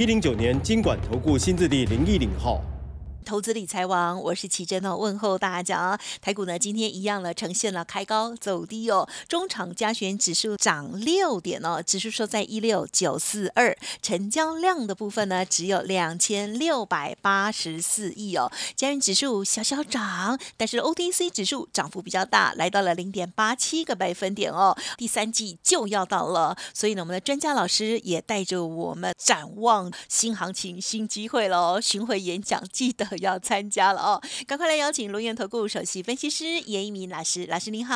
一零九年经管投顾新字第零一零号。投资理财王，我是奇珍哦，问候大家。台股呢，今天一样了，呈现了开高走低哦。中场加权指数涨六点哦，指数收在一六九四二，成交量的部分呢，只有两千六百八十四亿哦。加权指数小小涨，但是 OTC 指数涨幅比较大，来到了零点八七个百分点哦。第三季就要到了，所以呢，我们的专家老师也带着我们展望新行情、新机会喽。巡回演讲记得。要参加了哦，赶快来邀请龙岩投顾首席分析师严一鸣老师，老师您好。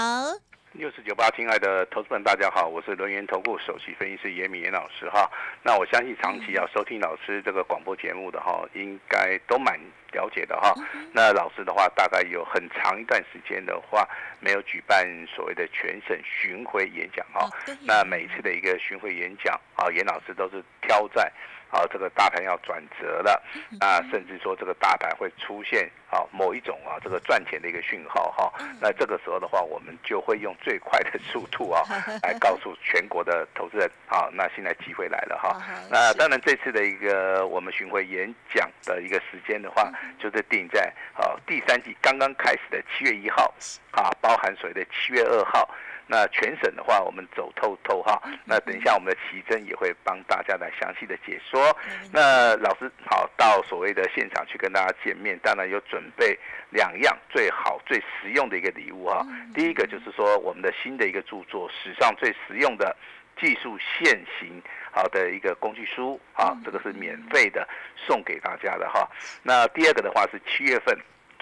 六四九八，亲爱的投资们，大家好，我是轮源投顾首席分析师严敏严老师哈。那我相信长期要收听老师这个广播节目的哈，应该都蛮了解的哈。那老师的话，大概有很长一段时间的话，没有举办所谓的全省巡回演讲哈。那每次的一个巡回演讲啊，严老师都是挑在。啊，这个大盘要转折了，啊，甚至说这个大盘会出现啊某一种啊这个赚钱的一个讯号哈，那这个时候的话，我们就会用最快的速度啊 来告诉全国的投资人啊，那现在机会来了哈。那当然这次的一个我们巡回演讲的一个时间的话，就是定在啊第三季刚刚开始的七月一号啊，包含所谓的七月二号。那全省的话，我们走透透哈。那等一下，我们的奇珍也会帮大家来详细的解说。那老师好，到所谓的现场去跟大家见面，当然有准备两样最好最实用的一个礼物哈。第一个就是说，我们的新的一个著作，史上最实用的技术现行好的一个工具书啊，这个是免费的送给大家的哈。那第二个的话是七月份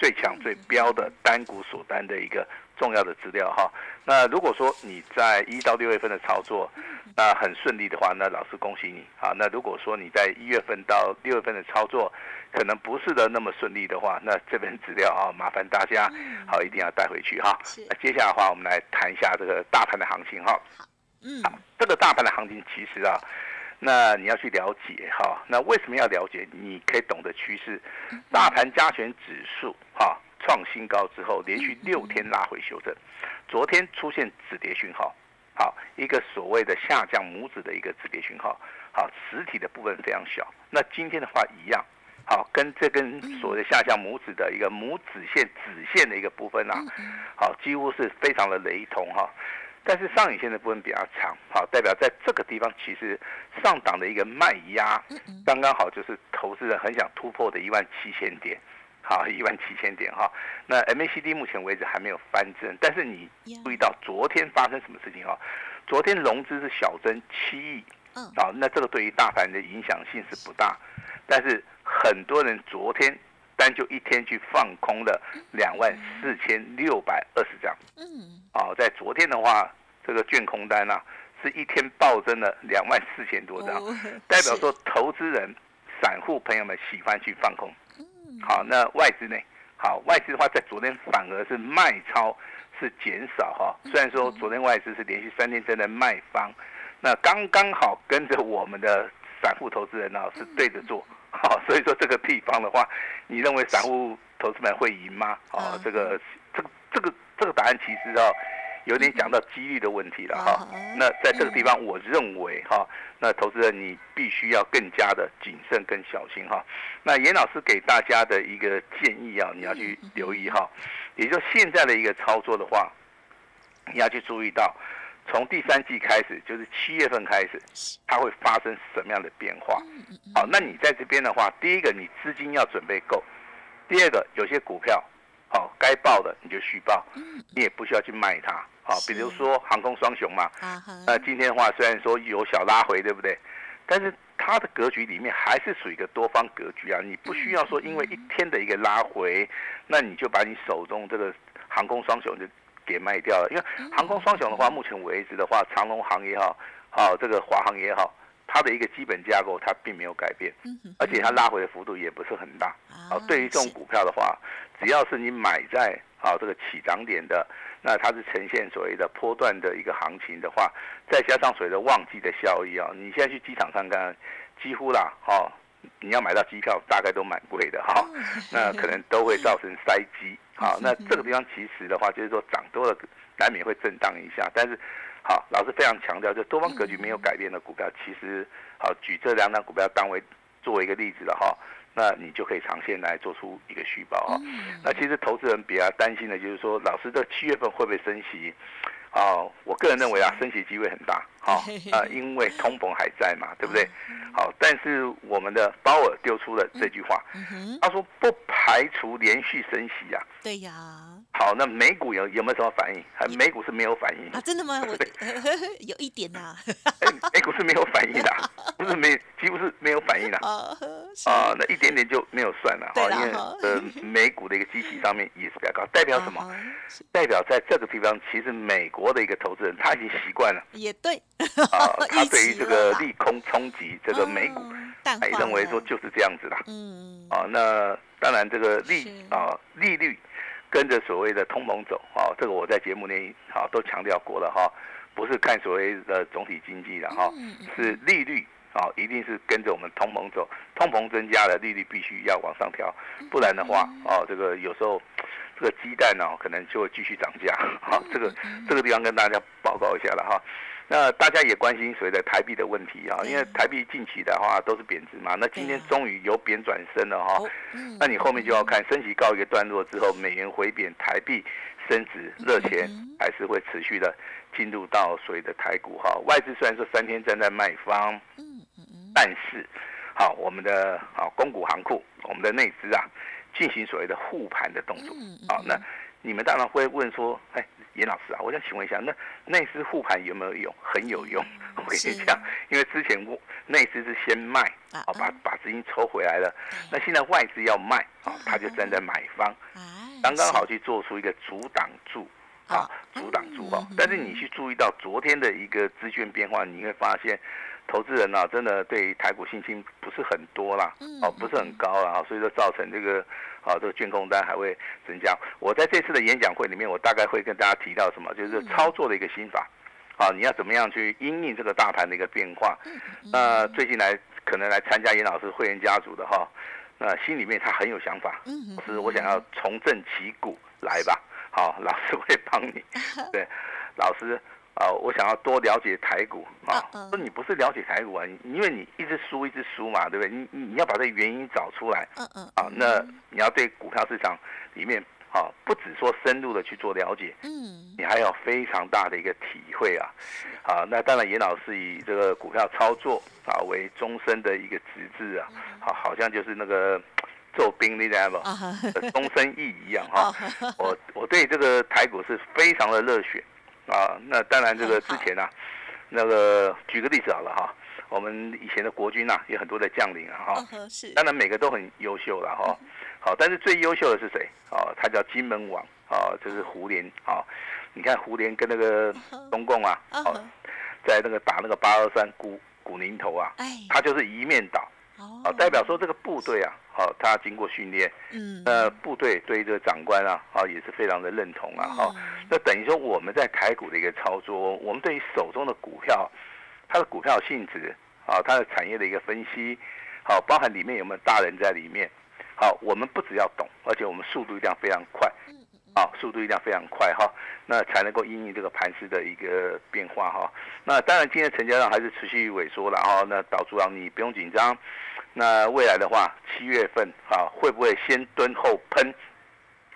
最强最标的单股锁单的一个。重要的资料哈，那如果说你在一到六月份的操作，那很顺利的话，那老师恭喜你啊。那如果说你在一月份到六月份的操作，可能不是的那么顺利的话，那这份资料啊，麻烦大家好一定要带回去哈。那接下来的话，我们来谈一下这个大盘的行情哈。嗯，这个大盘的行情其实啊，那你要去了解哈。那为什么要了解？你可以懂得趋势，大盘加权指数哈。创新高之后，连续六天拉回修正，昨天出现止跌讯号，好一个所谓的下降拇指的一个止跌讯号，好实体的部分非常小。那今天的话一样，好跟这根所谓的下降拇指的一个拇指线指线的一个部分啊，好几乎是非常的雷同哈。但是上影线的部分比较长，好代表在这个地方其实上档的一个卖压，刚刚好就是投资人很想突破的一万七千点。好，一万七千点哈。那 MACD 目前为止还没有翻正，但是你注意到昨天发生什么事情哦？昨天融资是小增七亿，嗯，好，那这个对于大盘的影响性是不大，但是很多人昨天单就一天去放空了两万四千六百二十张，嗯，啊，在昨天的话，这个卷空单啊，是一天暴增了两万四千多张，代表说投资人、散户朋友们喜欢去放空。好，那外资呢？好，外资的话，在昨天反而是卖超是减少哈。虽然说昨天外资是连续三天真的卖方，那刚刚好跟着我们的散户投资人呢是对着做。好，所以说这个地方的话，你认为散户投资们会赢吗？哦，这个这个这个这个答案其实哦。有点讲到几率的问题了哈，那在这个地方，我认为哈，那投资人你必须要更加的谨慎跟小心哈。那严老师给大家的一个建议啊，你要去留意哈，也就现在的一个操作的话，你要去注意到，从第三季开始，就是七月份开始，它会发生什么样的变化？好，那你在这边的话，第一个你资金要准备够，第二个有些股票。好，该报的你就续报，你也不需要去卖它。好，比如说航空双雄嘛，呃，今天的话虽然说有小拉回，对不对？但是它的格局里面还是属于一个多方格局啊。你不需要说因为一天的一个拉回，那你就把你手中这个航空双雄就给卖掉了。因为航空双雄的话，目前为止的话，长龙航也好，好这个华航也好。它的一个基本架构它并没有改变，而且它拉回的幅度也不是很大。好，对于这种股票的话，只要是你买在啊这个起涨点的，那它是呈现所谓的波段的一个行情的话，再加上所谓的旺季的效益啊，你现在去机场看看，几乎啦，哦，你要买到机票大概都蛮贵的哈，那可能都会造成塞机。好，那这个地方其实的话，就是说涨多了难免会震荡一下，但是。好，老师非常强调，就多方格局没有改变的股票，其实好举这两档股票当为作为一个例子了哈，那你就可以长线来做出一个续报哈。那其实投资人比较担心的就是说，老师这七月份会不会升息？啊，我个人认为啊，升息机会很大，好 啊，因为通膨还在嘛，对不对？好，但是我们的鲍尔丢出了这句话，他说不排除连续升息呀。对呀。好，那美股有有没有什么反应？美股是没有反应啊？真的吗？我有一点呐。美股是没有反应的，不是没，几乎是没有反应的。啊，那一点点就没有算了，哈，因为呃，美股的一个机器上面也是比较高，代表什么？代表在这个地方，其实美国的一个投资人他已经习惯了。也对。啊，他对于这个利空冲击这个美股，他认为说就是这样子啦。嗯。啊，那当然这个利啊利率。跟着所谓的通膨走啊，这个我在节目内啊都强调过了哈，不是看所谓的总体经济的哈，是利率啊，一定是跟着我们通膨走，通膨增加了，利率必须要往上调，不然的话啊，这个有时候这个鸡蛋呢可能就会继续涨价，好，这个这个地方跟大家报告一下了哈。那大家也关心所谓的台币的问题啊，因为台币近期的话都是贬值嘛，那今天终于由贬转升了哈，那你后面就要看升息告一个段落之后，美元回贬，台币升值，热钱还是会持续的进入到所谓的台股哈。外资虽然说三天站在卖方，但是好，我们的啊公股行库，我们的内资啊，进行所谓的护盘的动作啊，那你们当然会问说，哎。严老师啊，我想请问一下，那内资护盘有没有用？很有用。我跟你讲，因为之前内资是先卖，啊，把把资金抽回来了。那现在外资要卖，啊，他就站在买方，刚刚好去做出一个阻挡住，啊，阻挡住哦。但是你去注意到昨天的一个资券变化，你会发现。投资人呢，真的对台股信心不是很多啦，哦，不是很高啦，所以说造成这个啊，这个券空单还会增加。我在这次的演讲会里面，我大概会跟大家提到什么，就是操作的一个心法，啊，你要怎么样去因应这个大盘的一个变化。那最近来可能来参加严老师会员家族的哈，那心里面他很有想法，是我想要重振旗鼓，来吧，好，老师会帮你，对，老师。啊，我想要多了解台股啊。说你不是了解台股啊，因为你一直输一直输嘛，对不对？你你你要把这原因找出来。嗯嗯。啊，那你要对股票市场里面啊，不只说深入的去做了解，嗯，你还有非常大的一个体会啊。啊，那当然，严老师以这个股票操作啊为终身的一个职志啊，好，好像就是那个 做兵那样吧，终身义一样哈。我我对这个台股是非常的热血。啊，那当然，这个之前啊，那个举个例子好了哈，我们以前的国军呐，有很多的将领啊哈，是，当然每个都很优秀了哈，好，但是最优秀的是谁？哦，他叫金门王，啊，就是胡琏，啊，你看胡琏跟那个中共啊，哦，在那个打那个八二三古古宁头啊，他就是一面倒。哦，代表说这个部队啊，好，他经过训练，嗯，呃，部队对这个长官啊，啊，也是非常的认同啊，哈，那等于说我们在台股的一个操作，我们对于手中的股票，它的股票性质啊，它的产业的一个分析，好，包含里面有没有大人在里面，好，我们不只要懂，而且我们速度一定要非常快。啊，速度一定要非常快哈，那才能够因应这个盘势的一个变化哈。那当然，今天成交量还是持续萎缩了哈。那导主让你不用紧张。那未来的话，七月份啊，会不会先蹲后喷？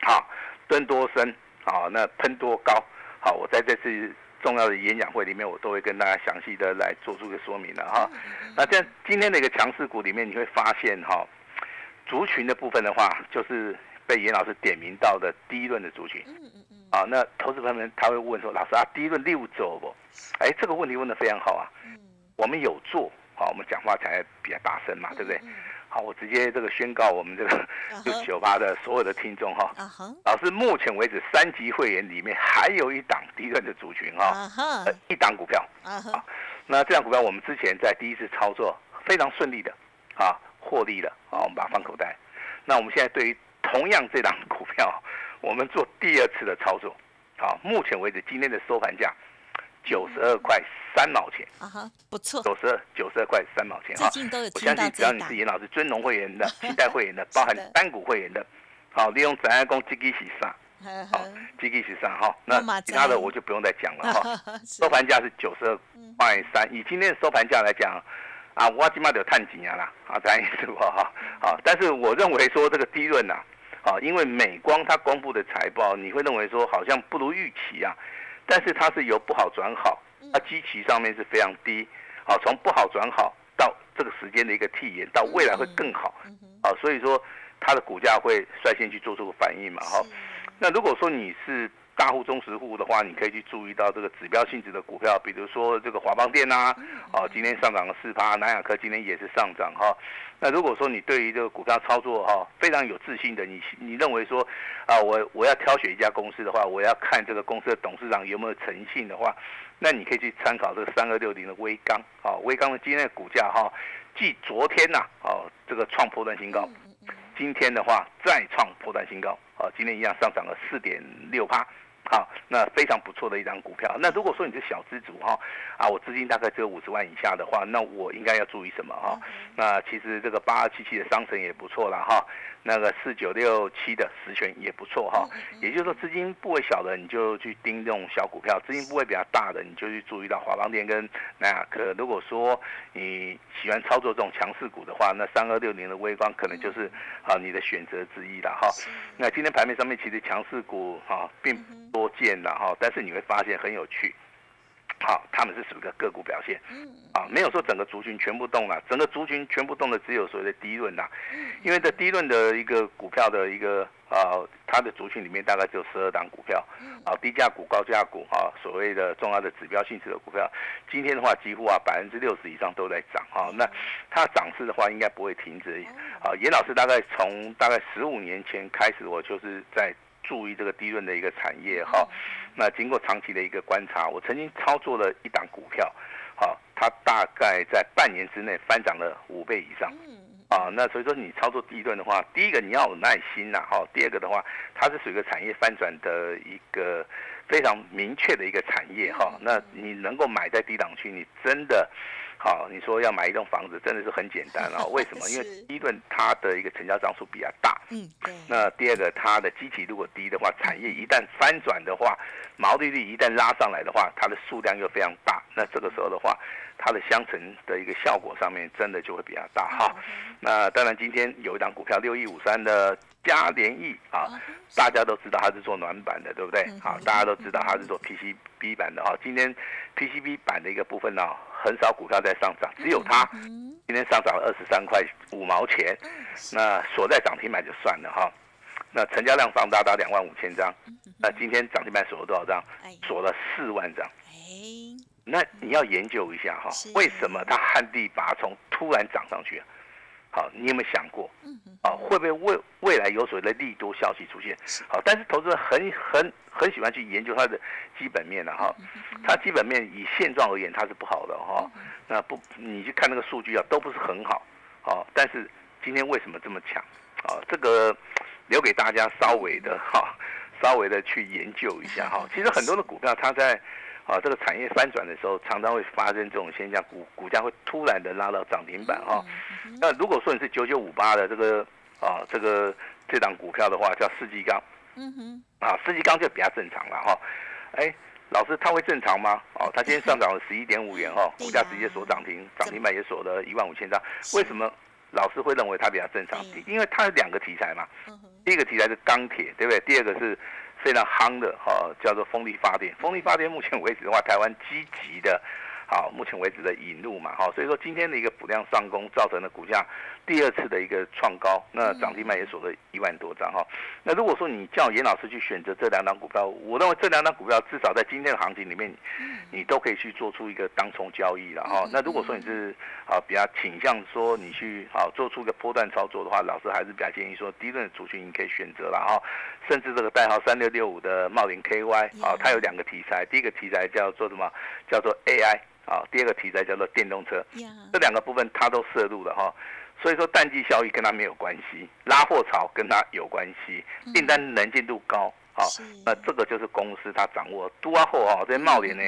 好，蹲多深？好，那喷多高？好，我在这次重要的演讲会里面，我都会跟大家详细的来做出个说明的哈。那在今天的一个强势股里面，你会发现哈，族群的部分的话，就是。被严老师点名到的第一轮的族群，嗯嗯嗯，啊，那投资朋友们他会问说，老师啊，第一轮六走不？哎，这个问题问的非常好啊，嗯，我们有做，好，我们讲话才比较大声嘛，对不对？好，我直接这个宣告我们这个六九八的所有的听众哈，老师目前为止三级会员里面还有一档第一轮的族群哈，一档股票，啊那这档股票我们之前在第一次操作非常顺利的啊，获利了啊，我们把它放口袋。那我们现在对于同样这张股票，我们做第二次的操作。好，目前为止今天的收盘价九十二块三毛钱。啊哈，不错。九十二九十二块三毛钱哈。最近都有我相信只要你是严老师尊龙会员的、期待会员的、包含单股会员的，好，利用展爱公积极洗上，好，积极洗上哈。那其他的我就不用再讲了哈。收盘价是九十二块三，以今天的收盘价来讲，啊，我起码得探几年了啊，咱也是不哈。好，但是我认为说这个低润呐。啊，因为美光它公布的财报，你会认为说好像不如预期啊，但是它是由不好转好，它基期上面是非常低，啊，从不好转好到这个时间的一个替延，到未来会更好，啊，所以说它的股价会率先去做出个反应嘛，哈，那如果说你是。大户、中实户的话，你可以去注意到这个指标性质的股票，比如说这个华邦电呐，哦，今天上涨了四趴，南亚科今天也是上涨哈。那如果说你对于这个股票操作哈非常有自信的，你你认为说啊，我我要挑选一家公司的话，我要看这个公司的董事长有没有诚信的话，那你可以去参考这个三二六零的微钢啊，微钢的今天的股价哈，继昨天呐哦这个创破断新高，今天的话再创破断新高啊，今天一样上涨了四点六趴。好，那非常不错的一张股票。那如果说你是小资主哈，啊，我资金大概只有五十万以下的话，那我应该要注意什么哈？那其实这个八二七七的商城也不错了哈，那个四九六七的实权也不错哈。也就是说，资金部位小的你就去盯这种小股票，资金部位比较大的你就去注意到华邦电跟南亚科。如果说你喜欢操作这种强势股的话，那三二六零的微光可能就是啊你的选择之一了哈。那今天盘面上面其实强势股哈并不。多见了哈，但是你会发现很有趣，好，他们是属于个个股表现，啊，没有说整个族群全部动了，整个族群全部动的只有所谓的低润呐，因为这低润的一个股票的一个啊，它的族群里面大概只有十二档股票，啊，低价股、高价股啊，所谓的重要的指标性质的股票，今天的话几乎啊百分之六十以上都在涨啊，那它涨势的话应该不会停止，啊，严老师大概从大概十五年前开始，我就是在。注意这个低润的一个产业哈，那经过长期的一个观察，我曾经操作了一档股票，好，它大概在半年之内翻涨了五倍以上，啊，那所以说你操作低润的话，第一个你要有耐心呐，哈，第二个的话，它是属于一个产业翻转的一个非常明确的一个产业哈，那你能够买在低档区，你真的。好，你说要买一栋房子真的是很简单啊？为什么？因为第一顿它的一个成交张数比较大，嗯，对。那第二个，它的基期如果低的话，产业一旦翻转的话，毛利率一旦拉上来的话，它的数量又非常大，那这个时候的话，它的相乘的一个效果上面真的就会比较大哈。那当然，今天有一档股票六一五三的嘉联益啊，大家都知道它是做暖板的，对不对？好，大家都知道它是做 PCB 板的哈。今天 PCB 板的一个部分呢？很少股票在上涨，只有它今天上涨了二十三块五毛钱，那锁在涨停板就算了哈。那成交量放大到两万五千张，那今天涨停板锁了多少张？锁了四万张。那你要研究一下哈，为什么它旱地拔葱突然涨上去？好，你有没有想过？啊，会不会未未来有所谓的利多消息出现？好，但是投资人很很很喜欢去研究它的基本面的哈，它基本面以现状而言它是不好的哈。那不，你去看那个数据啊，都不是很好。好，但是今天为什么这么强？啊，这个留给大家稍微的哈，稍微的去研究一下哈。其实很多的股票它在。啊，这个产业翻转的时候，常常会发生这种现象，股股价会突然的拉到涨停板哈。那如果说你是九九五八的这个啊，这个这档股票的话，叫世纪钢，嗯哼，啊，世纪钢就比较正常了哈。哎，老师，它会正常吗？哦，它今天上涨了十一点五元哈，股价直接锁涨停，涨停板也锁了一万五千张。为什么老师会认为它比较正常？因为它有两个题材嘛，第一个题材是钢铁，对不对？第二个是。非常夯的哈，叫做风力发电。风力发电目前为止的话，台湾积极的。好，目前为止的引入嘛，好，所以说今天的一个补量上攻造成了股价第二次的一个创高，那涨停板也锁了一万多张哈。那如果说你叫严老师去选择这两档股票，我认为这两档股票至少在今天的行情里面，你都可以去做出一个当冲交易了哈。那如果说你是啊比较倾向说你去啊做出一个波段操作的话，老师还是比较建议说低润的族群你可以选择了哈。甚至这个代号三六六五的茂林 KY 啊，它有两个题材，第一个题材叫做什么？叫做 AI。啊，第二个题材叫做电动车，呀，这两个部分它都摄入了哈。所以说淡季效益跟它没有关系，拉货潮跟它有关系，订单能见度高。好是，那这个就是公司它掌握。都啊后啊，这些茂联呢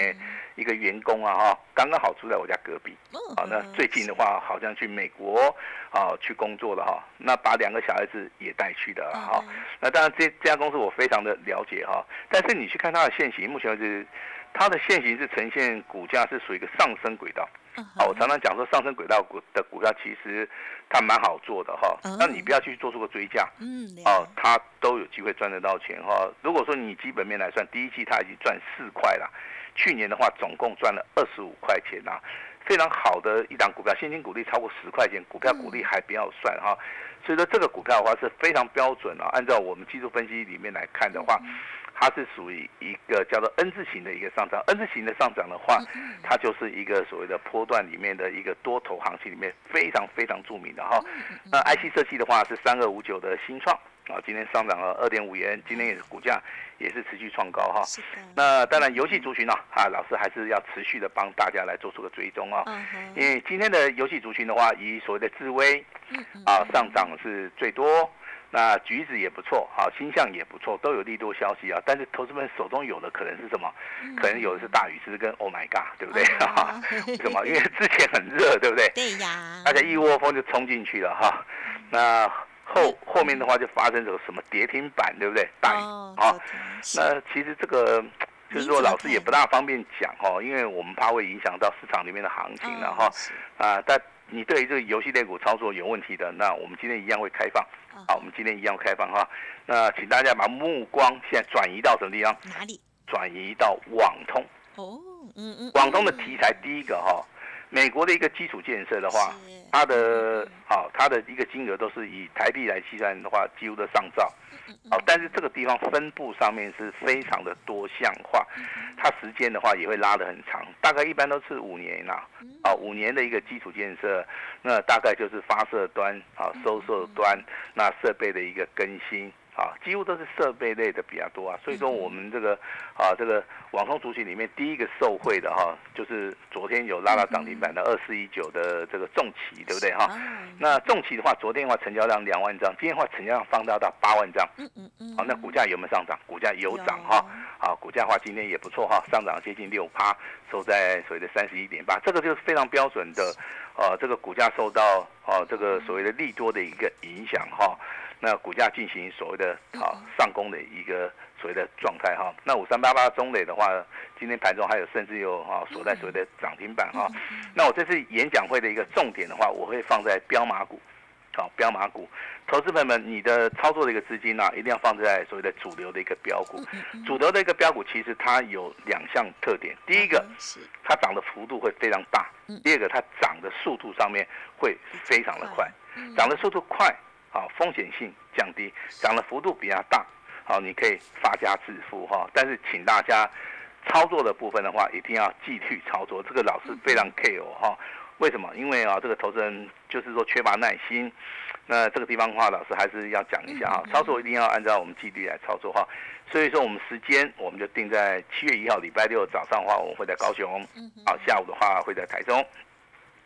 一个员工啊哈，刚刚好住在我家隔壁。嗯好，那最近的话好像去美国啊去工作了哈，那把两个小孩子也带去的嗯哈。那当然这这家公司我非常的了解哈，但是你去看它的现形，目前为止它的现形是呈现股价是属于一个上升轨道。嗯啊，我常常讲说上升轨道股的股票其实它蛮好做的哈嗯，那你不要去做出个追价。嗯，哦了，它都有机会赚得到钱哈。如果说你基本面来算，第一季它已经赚四块了，去年的话总共赚了二十五块钱呐，非常好的一档股票，现金股利超过十块钱，股票股利还不要算哈。所以说这个股票的话是非常标准啊，按照我们技术分析里面来看的话。它是属于一个叫做 N 字形的一个上涨，N 字形的上涨的话，它就是一个所谓的波段里面的一个多头行情里面非常非常著名的哈。那 IC 设计的话是三二五九的新创啊，今天上涨了二点五元，今天也是股价也是持续创高哈。那当然游戏族群呢啊，老师还是要持续的帮大家来做出个追踪啊。因为今天的游戏族群的话，以所谓的智威啊上涨是最多。那橘子也不错，好，星象也不错，都有利多消息啊。但是投资们手中有的可能是什么？可能有的是大禹之跟 Oh my God，对不对？哦哈、为什么？因为之前很热，对不对？对呀，大家一窝蜂就冲进去了哈。那后后面的话就发生这个什么跌停板，对不对？大禹哦，啊那其实这个就是说，老师也不大方便讲哦，因为我们怕会影响到市场里面的行情了哈。哦啊，但你对于这个游戏类股操作有问题的，那我们今天一样会开放。哦好，我们今天一样开放哈。那请大家把目光现在转移到什么地方？哪里？转移到网通。哦，嗯嗯，网通的题材，第一个哈，美国的一个基础建设的话，它的好，它的一个金额都是以台币来计算的话，几乎都上兆。好，但是这个地方分布上面是非常的多项化，它时间的话也会拉得很长，大概一般都是五年呐、啊，五年的一个基础建设，那大概就是发射端啊、收摄端，那设备的一个更新。啊，几乎都是设备类的比较多啊，所以说我们这个啊这个网通族群里面第一个受惠的哈、就是昨天有拉到涨停板的二四一九的这个重旗，对不对哈？哦那重旗的话，昨天的话成交量两万张，今天的话成交量放大到八万张。嗯嗯嗯，好，那股价有没有上涨？股价有涨哈。好，股价的话今天也不错哈，上涨接近六趴，收在所谓的三十一点八，这个就是非常标准的，呃，这个股价受到呃这个所谓的利多的一个影响哈。那股价进行所谓的啊上攻的一个所谓的状态哈。那五三八八中磊的话，今天盘中还有甚至有哈锁在所谓的涨停板哈。那我这次演讲会的一个重点的话，我会放在标马股，好标马股。投资朋友们，你的操作的一个资金呢、一定要放在所谓的主流的一个标股。主流的一个标股其实它有两项特点，第一个嗯是它涨的幅度会非常大嗯，第二个它涨的速度上面会非常的快。嗯涨的速度快，好，风险性降低，涨的幅度比较大，好，你可以发家致富哈。但是请大家操作的部分的话，一定要纪律操作，这个老师非常 care 哈。为什么？因为啊，这个投资人就是说缺乏耐心。那这个地方的话，老师还是要讲一下哈，操作一定要按照我们纪律来操作哈。所以说，我们时间我们就定在七月一号礼拜六早上的话，我们会在高雄，好，下午的话会在台中。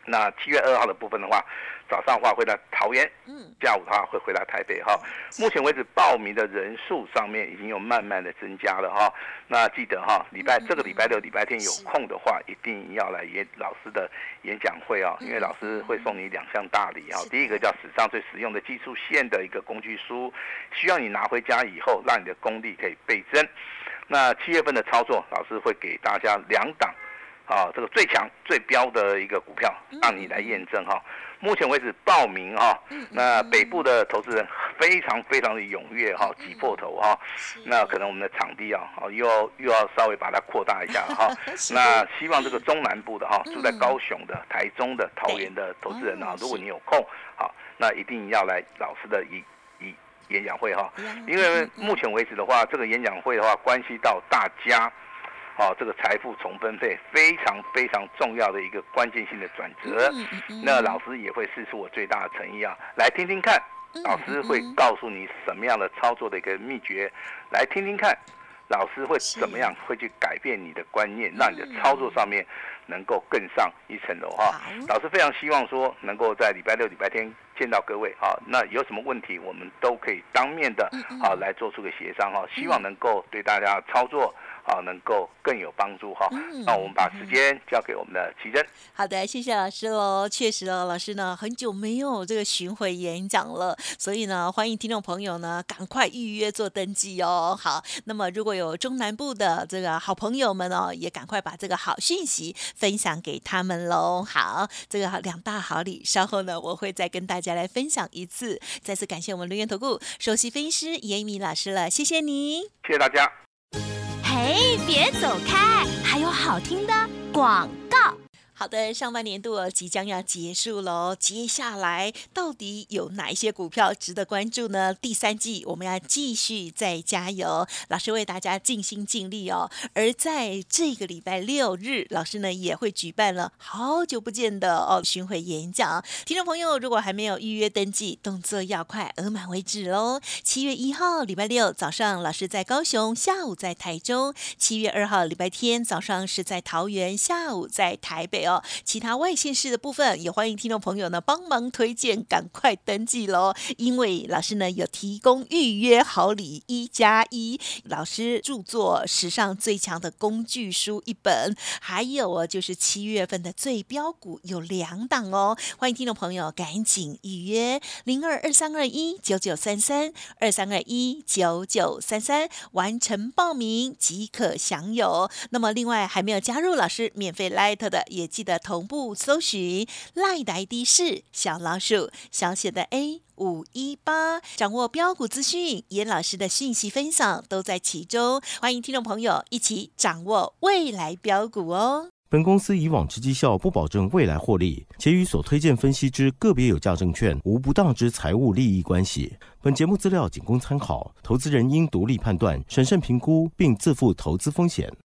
那七月二号的部分的话，早上的话会在桃园，嗯下午的话会回来台北哈。目前为止报名的人数上面已经有慢慢的增加了哈。那记得哈，礼拜这个礼拜六、礼拜天有空的话，一定要来演老师的演讲会啊，因为老师会送你两项大礼啊第一个叫史上最实用的技术线的一个工具书，需要你拿回家以后，让你的功力可以倍增。那七月份的操作，老师会给大家两档。啊，这个最强最标的一个股票，让你来验证哈。目前为止报名哈，那北部的投资人非常非常的踊跃哈，挤破头哈。那可能我们的场地啊，哦又要又要稍微把它扩大一下哈。是那希望这个中南部的哈，住在高雄的、台中的、桃园的投资人啊哦，如果你有空，好，那一定要来老师的一一演讲会哈，因为目前为止的话，这个演讲会的话，关系到大家。哦，这个财富重分配非常非常重要的一个关键性的转折。嗯嗯嗯那老师也会试出我最大的诚意啊，来听听看，老师会告诉你什么样的操作的一个秘诀，来听听看，老师会怎么样会去改变你的观念，让你的操作上面能够更上一层楼哈。老师非常希望说能够在礼拜六、礼拜天见到各位啊，那有什么问题我们都可以当面的啊来做出个协商哈，希望能够对大家操作。啊，能够更有帮助哈。那我们把时间交给我们的奇珍。好的，谢谢老师喽。确实哦，老师呢很久没有这个巡回演讲了，所以呢，欢迎听众朋友呢赶快预约做登记哦。好，那么如果有中南部的这个好朋友们哦，也赶快把这个好讯息分享给他们喽。好，这个两大好礼，稍后呢我会再跟大家来分享一次。再次感谢我们留言投顾首席分析师严米老师了，谢谢你，谢谢大家。哎，别走开，还有好听的广告。好的，上半年度即将要结束喽，接下来到底有哪一些股票值得关注呢？第三季我们要继续再加油，老师为大家尽心尽力哦。而在这个礼拜六日，老师呢也会举办了好久不见的哦巡回演讲。听众朋友，如果还没有预约登记，动作要快，额满为止喽。七月一号礼拜六早上，老师在高雄；下午在台中。七月二号礼拜天早上是在桃园，下午在台北。哦，其他外县市的部分也欢迎听众朋友呢帮忙推荐，赶快登记喽！因为老师呢有提供预约好礼一加一，老师著作史上最强的工具书一本，还有哦就是七月份的最标股有两档哦，欢迎听众朋友赶紧预约零二二三二一九九三三二三二一九九三三完成报名即可享有。那么另外还没有加入老师免费 Light 的也。记得同步搜寻赖呆的 ID 是小老鼠小写的 A 五一八，掌握标股资讯，严老师的讯息分享都在其中。欢迎听众朋友一起掌握未来标股哦。本公司以往之绩效不保证未来获利，且与所推荐分析之个别有价证券无不当之财务利益关系。本节目资料仅供参考，投资人应独立判断、审慎评估，并自负投资风险。